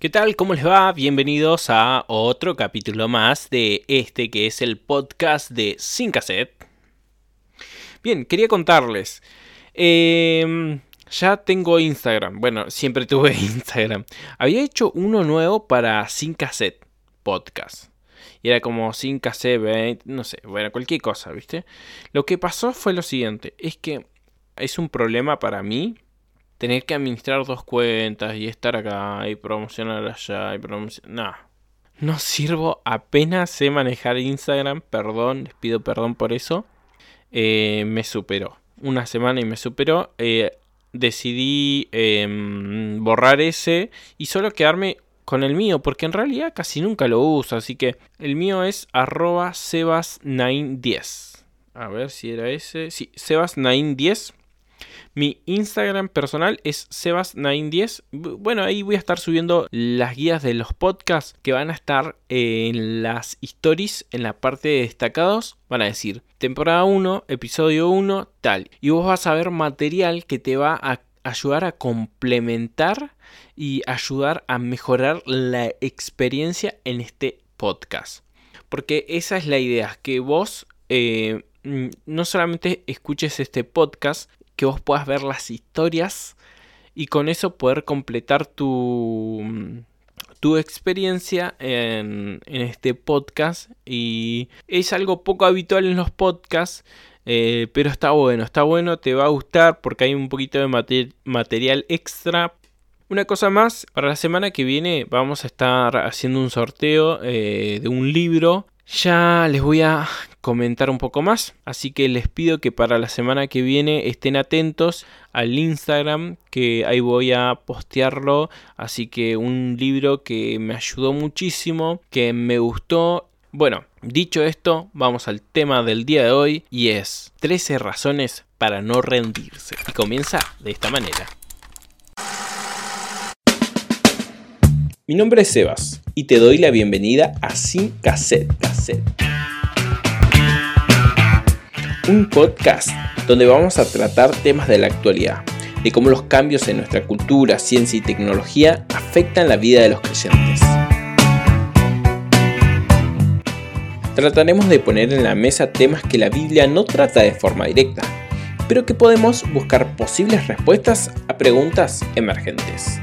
¿Qué tal? ¿Cómo les va? Bienvenidos a otro capítulo más de este que es el podcast de Sin Cassette. Bien, quería contarles. Em, ya tengo Instagram. Bueno, siempre tuve Instagram. Había hecho uno nuevo para Sin Cassette Podcast. Y era como Sin Cassette, no sé, bueno, cualquier cosa, ¿viste? Lo que pasó fue lo siguiente. Es que es un problema para mí tener que administrar dos cuentas y estar acá y promocionar allá y promocionar... No, no sirvo, apenas sé manejar Instagram, perdón, les pido perdón por eso. Eh, me superó, una semana y me superó. Eh, decidí em, borrar ese y solo quedarme con el mío, porque en realidad casi nunca lo uso, así que el mío es arroba sebas910. A ver si era ese. Sí, sebas910. Mi Instagram personal es sebas910. Bueno, ahí voy a estar subiendo las guías de los podcasts que van a estar en las stories, en la parte de destacados. Van a decir temporada 1, episodio 1, tal. Y vos vas a ver material que te va a ayudar a complementar y ayudar a mejorar la experiencia en este podcast. Porque esa es la idea, que vos eh, no solamente escuches este podcast, que vos puedas ver las historias y con eso poder completar tu, tu experiencia en, este podcast. Y es algo poco habitual en los podcasts. Eh, pero está bueno, está bueno, te va a gustar porque hay un poquito de material extra. Una cosa más, para la semana que viene vamos a estar haciendo un sorteo eh, de un libro ya les voy a comentar un poco más, así que les pido que para la semana que viene estén atentos al Instagram, que ahí voy a postearlo, así que un libro que me ayudó muchísimo, que me gustó. Bueno, dicho esto, vamos al tema del día de hoy y es 13 razones para no rendirse. Y comienza de esta manera. Mi nombre es Sebas y te doy la bienvenida a Sin Cassette Cassette. Un podcast donde vamos a tratar temas de la actualidad, de cómo los cambios en nuestra cultura, ciencia y tecnología afectan la vida de los creyentes. Trataremos de poner en la mesa temas que la Biblia no trata de forma directa, pero que podemos buscar posibles respuestas a preguntas emergentes.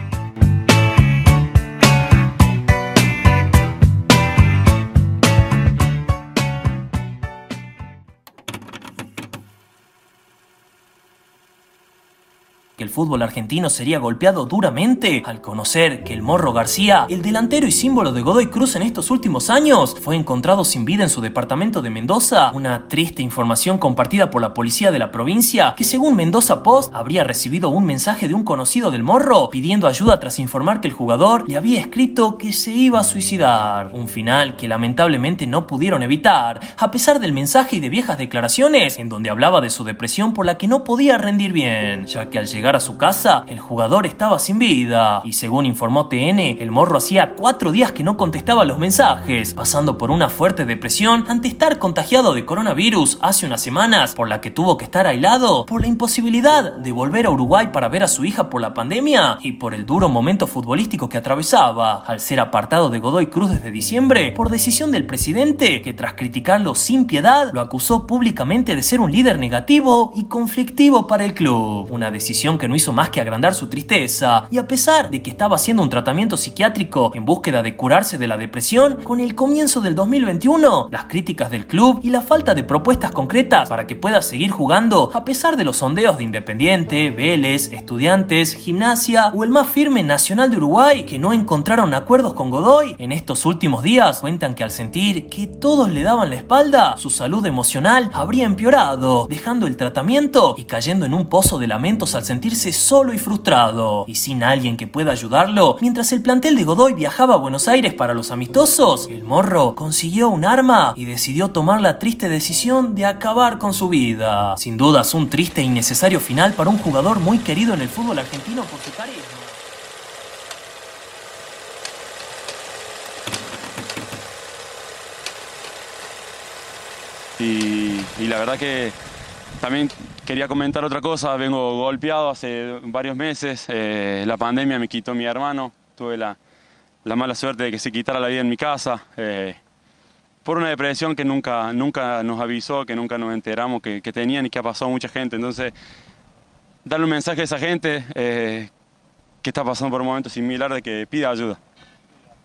Fútbol argentino sería golpeado duramente al conocer que el Morro García, el delantero y símbolo de Godoy Cruz en estos últimos años, fue encontrado sin vida en su departamento de Mendoza. Una triste información compartida por la policía de la provincia, que según Mendoza Post habría recibido un mensaje de un conocido del Morro pidiendo ayuda tras informar que el jugador le había escrito que se iba a suicidar. Un final que lamentablemente no pudieron evitar, a pesar del mensaje y de viejas declaraciones en donde hablaba de su depresión por la que no podía rendir bien, ya que al llegar a su casa, el jugador estaba sin vida. Y según informó TN, el morro hacía cuatro días que no contestaba los mensajes, pasando por una fuerte depresión ante estar contagiado de coronavirus hace unas semanas, por la que tuvo que estar aislado, por la imposibilidad de volver a Uruguay para ver a su hija por la pandemia y por el duro momento futbolístico que atravesaba, al ser apartado de Godoy Cruz desde diciembre por decisión del presidente, que tras criticarlo sin piedad, lo acusó públicamente de ser un líder negativo y conflictivo para el club. Una decisión que no hizo más que agrandar su tristeza, y a pesar de que estaba haciendo un tratamiento psiquiátrico en búsqueda de curarse de la depresión, con el comienzo del 2021, las críticas del club y la falta de propuestas concretas para que pueda seguir jugando, a pesar de los sondeos de Independiente, Vélez, Estudiantes, Gimnasia o el más firme Nacional de Uruguay, que no encontraron acuerdos con Godoy, en estos últimos días cuentan que al sentir que todos le daban la espalda, su salud emocional habría empeorado, dejando el tratamiento y cayendo en un pozo de lamentos al solo y frustrado, y sin alguien que pueda ayudarlo, mientras el plantel de Godoy viajaba a Buenos Aires para los amistosos, el morro consiguió un arma y decidió tomar la triste decisión de acabar con su vida. Sin dudas, un triste e innecesario final para un jugador muy querido en el fútbol argentino por su carisma. Y, y, la verdad que también quería comentar otra cosa, vengo golpeado hace varios meses, eh, la pandemia me quitó mi hermano, tuve la, la mala suerte de que se quitara la vida en mi casa, eh, por una depresión que nunca, nunca nos avisó, que nunca nos enteramos que, que tenían y que ha pasado a mucha gente. Entonces, darle un mensaje a esa gente eh, que está pasando por un momento similar de que pida ayuda.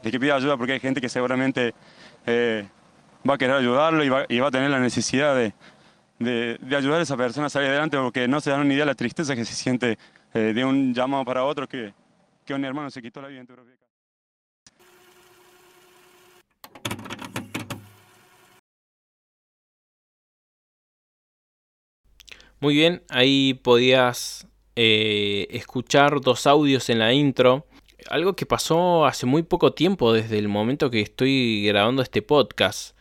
De que pida ayuda porque hay gente que seguramente eh, va a querer ayudarlo y va, y va, a tener la necesidad de, de, de, ayudar a esa persona a salir adelante porque no se dan ni idea de la tristeza que se siente eh, de un llamado para otro que, que un hermano se quitó la vida en tu propia casa. Muy bien, ahí podías eh, escuchar dos audios en la intro. Algo que pasó hace muy poco tiempo, desde el momento que estoy grabando este podcast.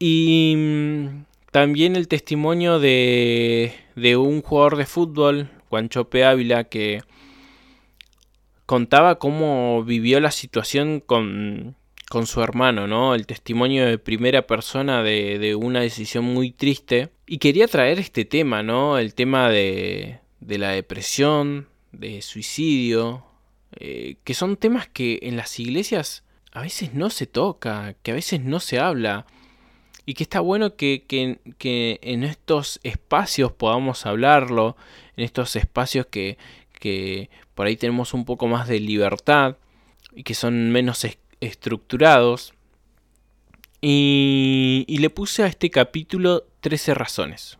Y mm, también el testimonio de, de un jugador de fútbol, Juanchope Ávila, que contaba cómo vivió la situación con, con su hermano, ¿no? El testimonio de primera persona de, de, una decisión muy triste. Y quería traer este tema, ¿no? El tema de, de la depresión, de suicidio, eh, que son temas que en las iglesias a veces no se toca, que a veces no se habla. Y que está bueno que, que, que en estos espacios podamos hablarlo, en estos espacios que, que por ahí tenemos un poco más de libertad y que son menos estructurados. Y, y, le puse a este capítulo 13 razones.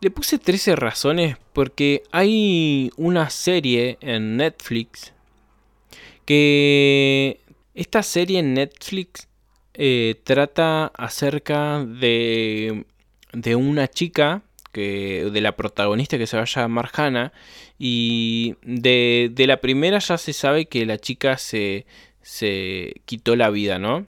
Le puse 13 razones porque hay una serie en Netflix que esta serie en Netflix eh, trata acerca de, de una chica que, de la protagonista que se va a llamar Hannah y de, de la primera ya se sabe que la chica se, se quitó la vida, ¿no?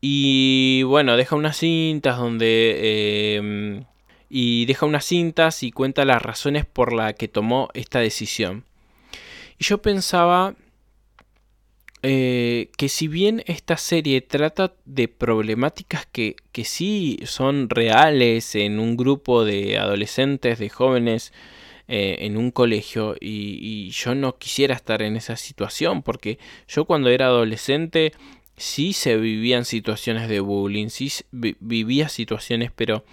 Y bueno, deja unas cintas donde... Eh, y deja unas cintas y cuenta las razones por las que tomó esta decisión. Y yo pensaba eh, que si bien esta serie trata de problemáticas que, que sí son reales en un grupo de adolescentes, de jóvenes, eh, en un colegio y, yo no quisiera estar en esa situación porque yo cuando era adolescente sí se vivían situaciones de bullying, sí vivía situaciones, pero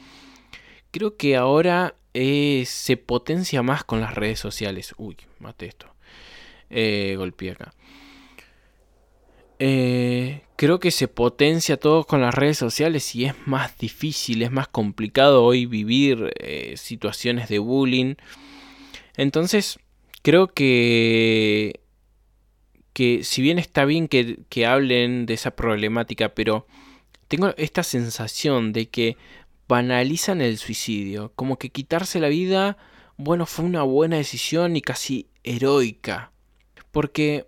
creo que ahora eh, se potencia más con las redes sociales. Uy, mate esto. Eh, golpeé acá. Eh, creo que se potencia todo con las redes sociales y es más difícil, es más complicado hoy vivir eh, situaciones de bullying. Entonces, creo que, que si bien está bien que, que hablen de esa problemática, pero tengo esta sensación de que banalizan el suicidio, como que quitarse la vida, bueno, fue una buena decisión y casi heroica. Porque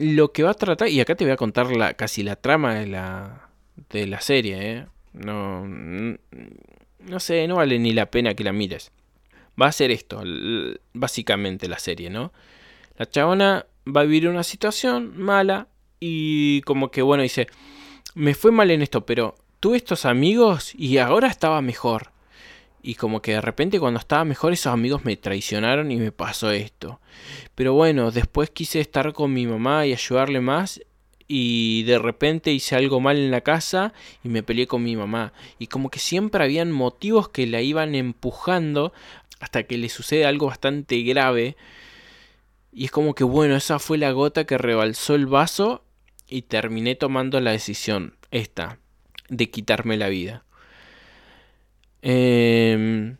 lo que va a tratar, y acá te voy a contar casi la trama de la, de la serie, ¿eh? No, no sé, no vale ni la pena que la mires. Va a ser esto, básicamente la serie, ¿no? La chabona va a vivir una situación mala y como que, bueno, dice, me fue mal en esto, pero tuve estos amigos y ahora estaba mejor. Y como que de repente cuando estaba mejor esos amigos me traicionaron y me pasó esto. Pero bueno, después quise estar con mi mamá y ayudarle más y de repente hice algo mal en la casa y me peleé con mi mamá. Y como que siempre habían motivos que la iban empujando hasta que le sucede algo bastante grave. Y es como que bueno, esa fue la gota que rebalsó el vaso y terminé tomando la decisión, esta, de quitarme la vida. Eh,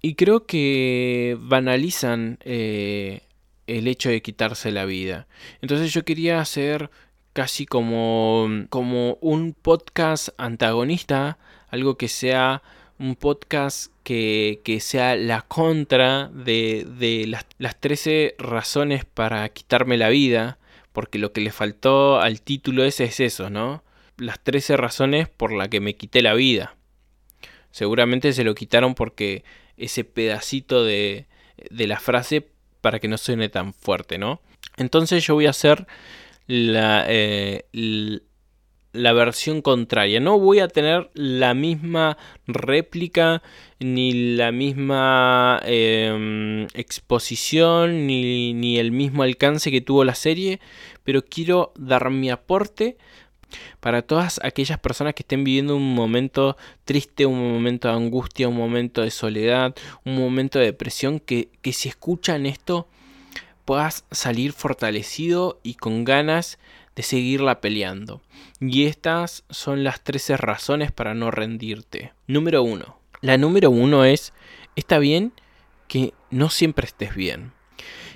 y creo que banalizan eh, el hecho de quitarse la vida. Entonces yo quería hacer casi como, como un podcast antagonista, algo que sea un podcast que, que sea la contra de, de las, las 13 razones para quitarme la vida, porque lo que le faltó al título ese es eso, ¿no? las 13 razones por las que me quité la vida. Seguramente se lo quitaron porque ese pedacito de, de la frase para que no suene tan fuerte, ¿no? Entonces yo voy a hacer la, eh, la versión contraria. No voy a tener la misma réplica, ni la misma em, exposición, ni, ni el mismo alcance que tuvo la serie, pero quiero dar mi aporte para todas aquellas personas que estén viviendo un momento triste, un momento de angustia, un momento de soledad, un momento de depresión, que, que si escuchan esto puedas salir fortalecido y con ganas de seguirla peleando. Y estas son las 13 razones para no rendirte. Número 1. La número 1 es, está bien que no siempre estés bien.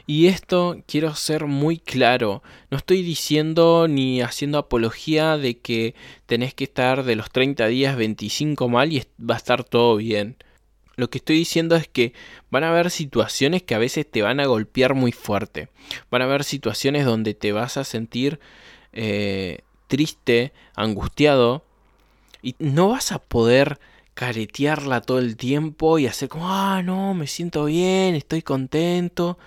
Y esto quiero ser muy claro, no estoy diciendo ni haciendo apología de que tenés que estar de los 30 días 25 mal y va a estar todo bien. Lo que estoy diciendo es que van a haber situaciones que a veces te van a golpear muy fuerte. Van a haber situaciones donde te vas a sentir eh, triste, angustiado, y no vas a poder caretearla todo el tiempo y hacer como, ah, no, me siento bien, estoy contento.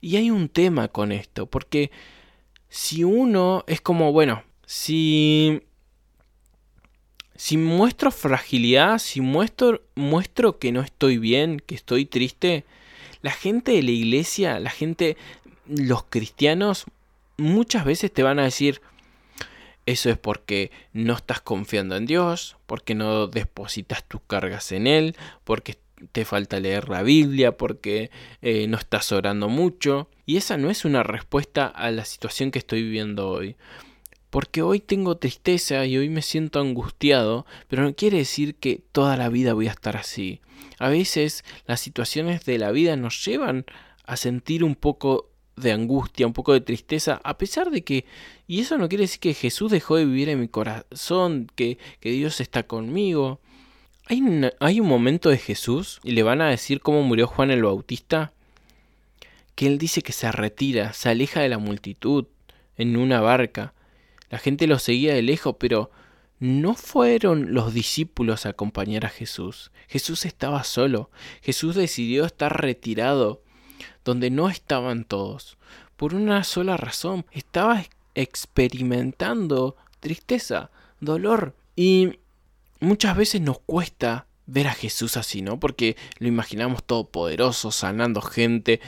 Y hay un tema con esto, porque si uno es como, bueno, si si muestro fragilidad, si muestro, muestro que no estoy bien, que estoy triste, la gente de la iglesia, la gente, los cristianos, muchas veces te van a decir, eso es porque no estás confiando en Dios, porque no depositas tus cargas en Él, porque te falta leer la Biblia, porque eh, no estás orando mucho. Y esa no es una respuesta a la situación que estoy viviendo hoy porque hoy tengo tristeza y hoy me siento angustiado, pero no quiere decir que toda la vida voy a estar así. A veces las situaciones de la vida nos llevan a sentir un poco de angustia, un poco de tristeza, a pesar de que, y eso no quiere decir que Jesús dejó de vivir en mi corazón, que, que Dios está conmigo. Hay un, momento de Jesús, y le van a decir cómo murió Juan el Bautista, que él dice que se retira, se aleja de la multitud en una barca, la gente lo seguía de lejos, pero no fueron los discípulos a acompañar a Jesús. Jesús estaba solo. Jesús decidió estar retirado, donde no estaban todos, por una sola razón. Estaba experimentando tristeza, dolor. Y muchas veces nos cuesta ver a Jesús así, ¿no? Porque lo imaginamos todopoderoso, sanando gente.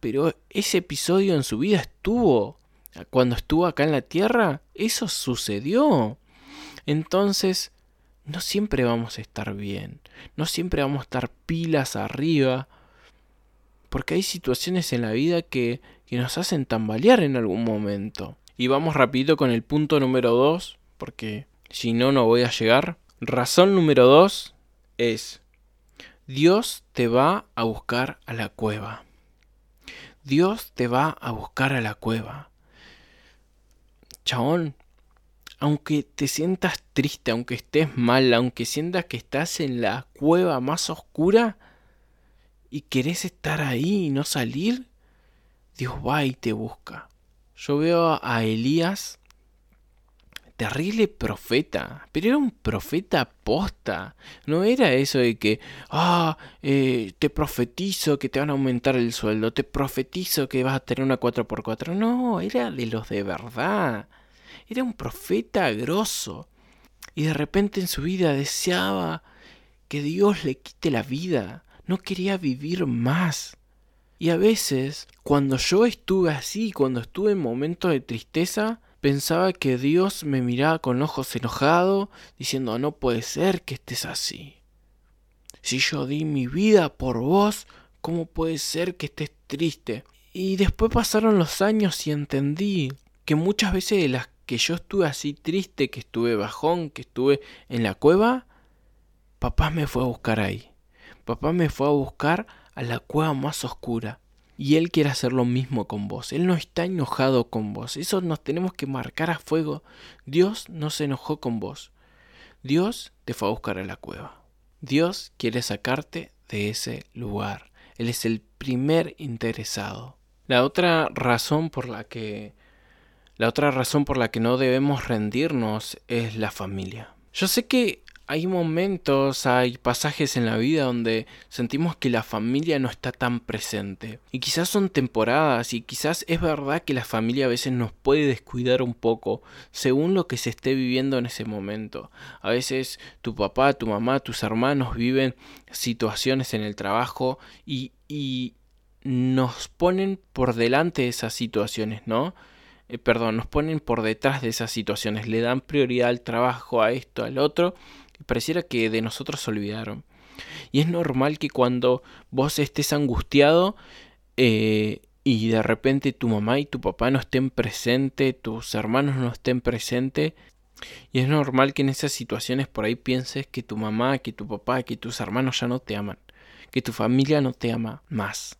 Pero ese episodio en su vida estuvo cuando estuvo acá en la tierra, eso sucedió. Entonces, no siempre vamos a estar bien, no siempre vamos a estar pilas arriba, porque hay situaciones en la vida que, que nos hacen tambalear en algún momento. Y vamos rápido con el punto número 2, porque si no, no voy a llegar. Razón número 2 es, Dios te va a buscar a la cueva. Dios te va a buscar a la cueva chabón, aunque te sientas triste, aunque estés mal, aunque sientas que estás en la cueva más oscura y querés estar ahí y no salir, Dios va y te busca. Yo veo a Elías, terrible profeta, pero era un profeta posta. No era eso de que, ah, eh, te profetizo que te van a aumentar el sueldo, te profetizo que vas a tener una 4x4. No, era de los de verdad. Era un profeta grosso. Y de repente en su vida deseaba que Dios le quite la vida. No quería vivir más. Y a veces, cuando yo estuve así, cuando estuve en momentos de tristeza, pensaba que Dios me miraba con ojos enojados, diciendo, no puede ser que estés así. Si yo di mi vida por vos, ¿cómo puede ser que estés triste? Y después pasaron los años y entendí que muchas veces de las que yo estuve así triste, que estuve bajón, que estuve en la cueva, papá me fue a buscar ahí. Papá me fue a buscar a la cueva más oscura. Y Él quiere hacer lo mismo con vos. Él no está enojado con vos. Eso nos tenemos que marcar a fuego. Dios no se enojó con vos. Dios te fue a buscar a la cueva. Dios quiere sacarte de ese lugar. Él es el primer interesado. La otra razón por la que la otra razón por la que no debemos rendirnos es la familia. Yo sé que hay momentos, hay pasajes en la vida donde sentimos que la familia no está tan presente. Y quizás son temporadas y quizás es verdad que la familia a veces nos puede descuidar un poco según lo que se esté viviendo en ese momento. A veces tu papá, tu mamá, tus hermanos viven situaciones en el trabajo y, y nos ponen por delante de esas situaciones, ¿no? Eh, perdón, nos ponen por detrás de esas situaciones, le dan prioridad al trabajo, a esto, al otro, pareciera que de nosotros se olvidaron. Y es normal que cuando vos estés angustiado eh, y de repente tu mamá y tu papá no estén presentes, tus hermanos no estén presentes, y es normal que en esas situaciones por ahí pienses que tu mamá, que tu papá, que tus hermanos ya no te aman, que tu familia no te ama más.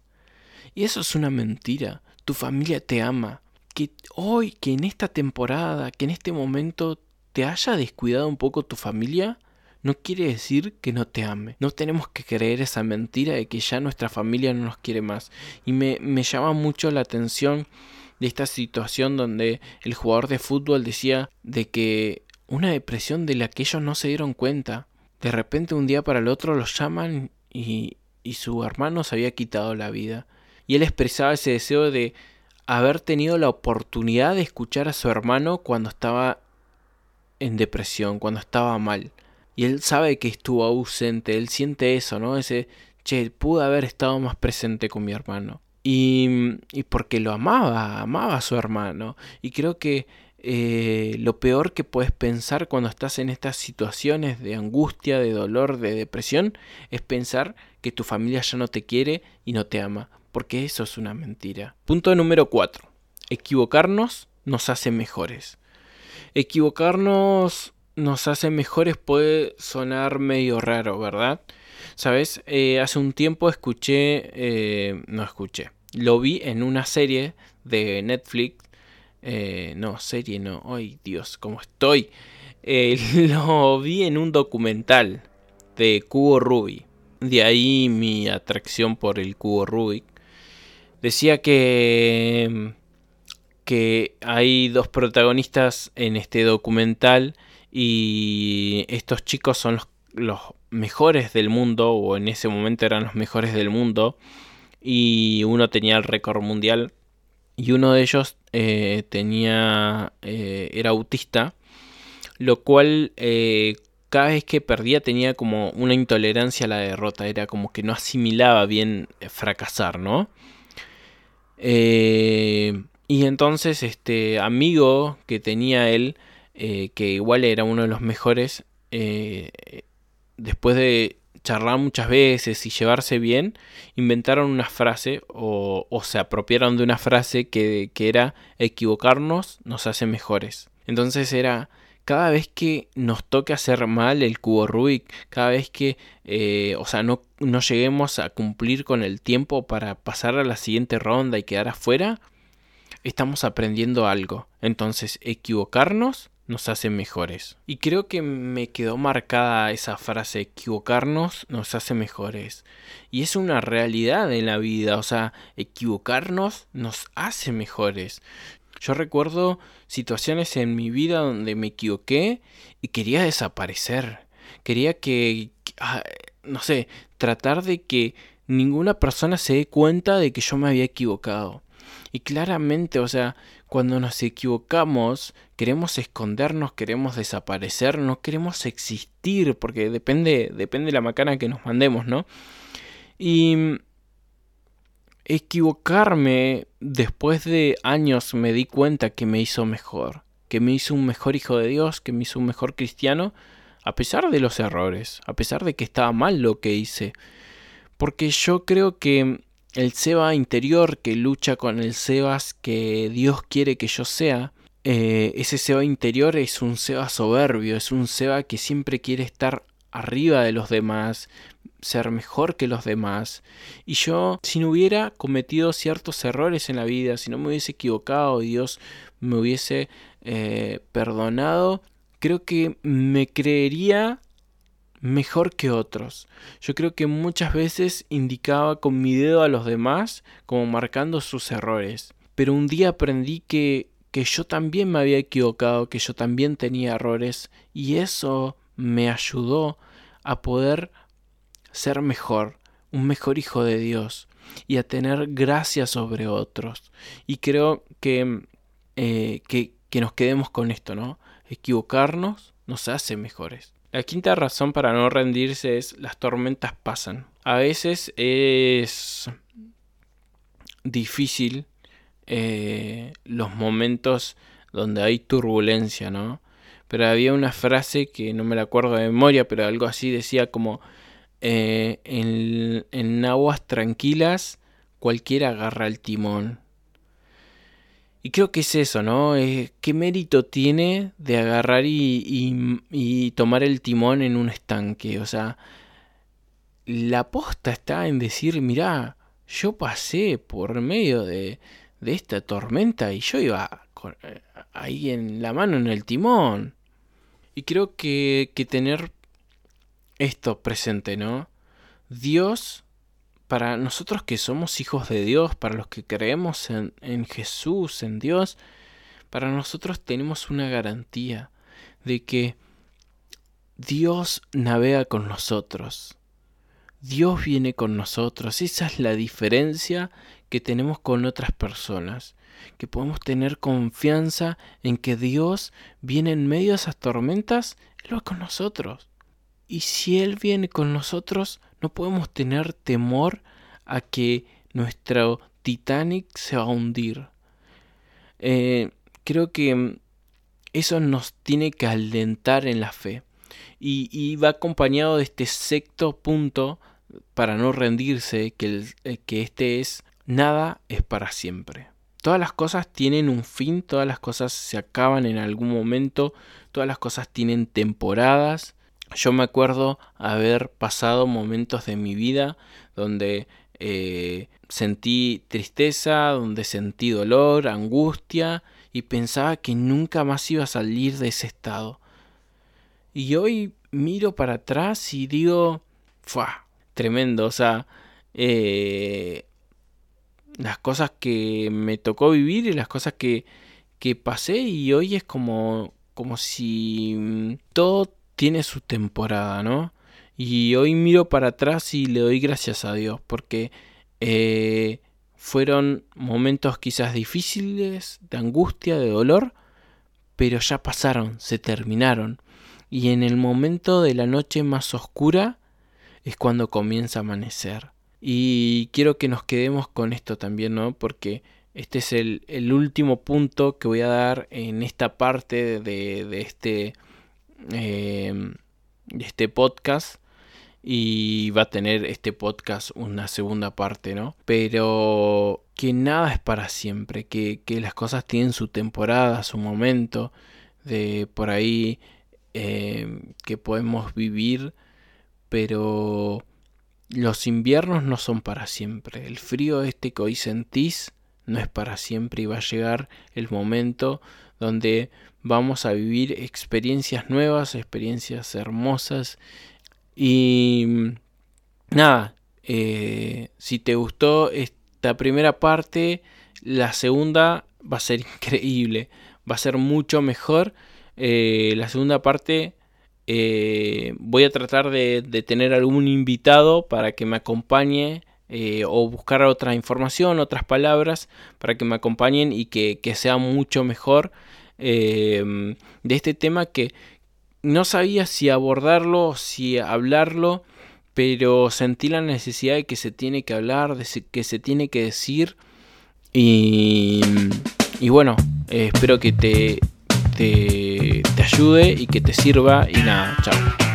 Y eso es una mentira. Tu familia te ama. Que hoy, que en esta temporada, que en este momento te haya descuidado un poco tu familia, no quiere decir que no te ame. No tenemos que creer esa mentira de que ya nuestra familia no nos quiere más. Y me, me llama mucho la atención de esta situación donde el jugador de fútbol decía de que una depresión de la que ellos no se dieron cuenta. De repente un día para el otro los llaman y, y su hermano se había quitado la vida. Y él expresaba ese deseo de haber tenido la oportunidad de escuchar a su hermano cuando estaba en depresión, cuando estaba mal. Y él sabe que estuvo ausente, él siente eso, ¿no? Ese, che, pude haber estado más presente con mi hermano. Y, y porque lo amaba, amaba a su hermano. Y creo que eh, lo peor que puedes pensar cuando estás en estas situaciones de angustia, de dolor, de depresión, es pensar que tu familia ya no te quiere y no te ama. Porque eso es una mentira. Punto número 4. Equivocarnos nos hace mejores. Equivocarnos nos hace mejores puede sonar medio raro, ¿verdad? Sabes, eh, hace un tiempo escuché, eh, no escuché, lo vi en una serie de Netflix, eh, no, serie no, ay Dios, ¿cómo estoy? lo vi en un documental de Cubo Rubik, de ahí mi atracción por el Cubo Rubik. Decía que que hay dos protagonistas en este documental y estos chicos son los, mejores del mundo, o en ese momento eran los mejores del mundo, y uno tenía el récord mundial, y uno de ellos eh, tenía, eh, era autista, lo cual eh, cada vez que perdía tenía como una intolerancia a la derrota, era como que no asimilaba bien fracasar, ¿no? Y entonces este amigo que tenía él, eh, que igual era uno de los mejores, eh, después de charlar muchas veces y llevarse bien, inventaron una frase o, se apropiaron de una frase que, era equivocarnos nos hace mejores. Entonces era cada vez que nos toque hacer mal el cubo Rubik, cada vez que, eh, o sea, no, no lleguemos a cumplir con el tiempo para pasar a la siguiente ronda y quedar afuera, estamos aprendiendo algo. Entonces, equivocarnos nos hace mejores. Y creo que me quedó marcada esa frase, equivocarnos nos hace mejores. Y es una realidad en la vida, o sea, equivocarnos nos hace mejores. Yo recuerdo situaciones en mi vida donde me equivoqué y quería desaparecer. Quería que, ah, no sé, tratar de que ninguna persona se dé cuenta de que yo me había equivocado. Y claramente, o sea, cuando nos equivocamos, queremos escondernos, queremos desaparecer, no queremos existir, porque depende, depende de la macana que nos mandemos, ¿no? Y equivocarme después de años me di cuenta que me hizo mejor, que me hizo un mejor hijo de Dios, que me hizo un mejor cristiano, a pesar de los errores, a pesar de que estaba mal lo que hice. Porque yo creo que el Seba interior que lucha con el Sebas que Dios quiere que yo sea, eh, ese Seba interior es un Seba soberbio, es un Seba que siempre quiere estar arriba de los demás, ser mejor que los demás. Y yo, si no hubiera cometido ciertos errores en la vida, si no me hubiese equivocado y Dios me hubiese eh, perdonado, creo que me creería mejor que otros. Yo creo que muchas veces indicaba con mi dedo a los demás como marcando sus errores. Pero un día aprendí que, que yo también me había equivocado, que yo también tenía errores y eso me ayudó a poder ser mejor, un mejor hijo de Dios y a tener gracia sobre otros. Y creo que, eh, que, que nos quedemos con esto, ¿no? Equivocarnos nos hace mejores. La quinta razón para no rendirse es las tormentas pasan. A veces es difícil eh, los momentos donde hay turbulencia, ¿no? Pero había una frase que no me la acuerdo de memoria, pero algo así decía como eh, en, aguas tranquilas cualquiera agarra el timón. Y creo que es eso, ¿no? ¿Qué mérito tiene de agarrar y, y, tomar el timón en un estanque? O sea, la aposta está en decir, mirá, yo pasé por medio de, de esta tormenta y yo iba eh, ahí en la mano en el timón. Y creo que, que tener esto presente, ¿no? Dios, para nosotros que somos hijos de Dios, para los que creemos en, Jesús, en Dios, para nosotros tenemos una garantía de que Dios navega con nosotros. Dios viene con nosotros. Esa es la diferencia que tenemos con otras personas. Que podemos tener confianza en que Dios viene en medio de esas tormentas, Él va con nosotros. Y si Él viene con nosotros, no podemos tener temor a que nuestro Titanic se va a hundir. Eh, creo que eso nos tiene que alentar en la fe. Y, y va acompañado de este sexto punto para no rendirse, que, eh, que este es nada es para siempre. Todas las cosas tienen un fin, todas las cosas se acaban en algún momento, todas las cosas tienen temporadas. Yo me acuerdo haber pasado momentos de mi vida donde eh, sentí tristeza, donde sentí dolor, angustia y pensaba que nunca más iba a salir de ese estado. Y hoy miro para atrás y digo, ¡fua! tremendo. O sea, eh, las cosas que me tocó vivir y las cosas que, que pasé y hoy es como, como si todo tiene su temporada, ¿no? Y hoy miro para atrás y le doy gracias a Dios porque eh, fueron momentos quizás difíciles, de angustia, de dolor, pero ya pasaron, se terminaron. Y en el momento de la noche más oscura, es cuando comienza a amanecer. Y quiero que nos quedemos con esto también, ¿no? Porque este es el, último punto que voy a dar en esta parte de, este, de este podcast. Y va a tener este podcast una segunda parte, ¿no? Pero que nada es para siempre, que, las cosas tienen su temporada, su momento, de por ahí em, que podemos vivir pero los inviernos no son para siempre. El frío este que hoy sentís no es para siempre y va a llegar el momento donde vamos a vivir experiencias nuevas, experiencias hermosas. Y nada, eh, si te gustó esta primera parte, la segunda va a ser increíble, va a ser mucho mejor. Eh, la segunda parte eh, voy a tratar de, tener algún invitado para que me acompañe eh, o buscar otra información, otras palabras para que me acompañen y que, sea mucho mejor em, de este tema que no sabía si abordarlo, si hablarlo, pero sentí la necesidad de que se tiene que hablar, de que se tiene que decir y, y bueno, espero que te, te, te ayude y que te sirva. Y nada, chao.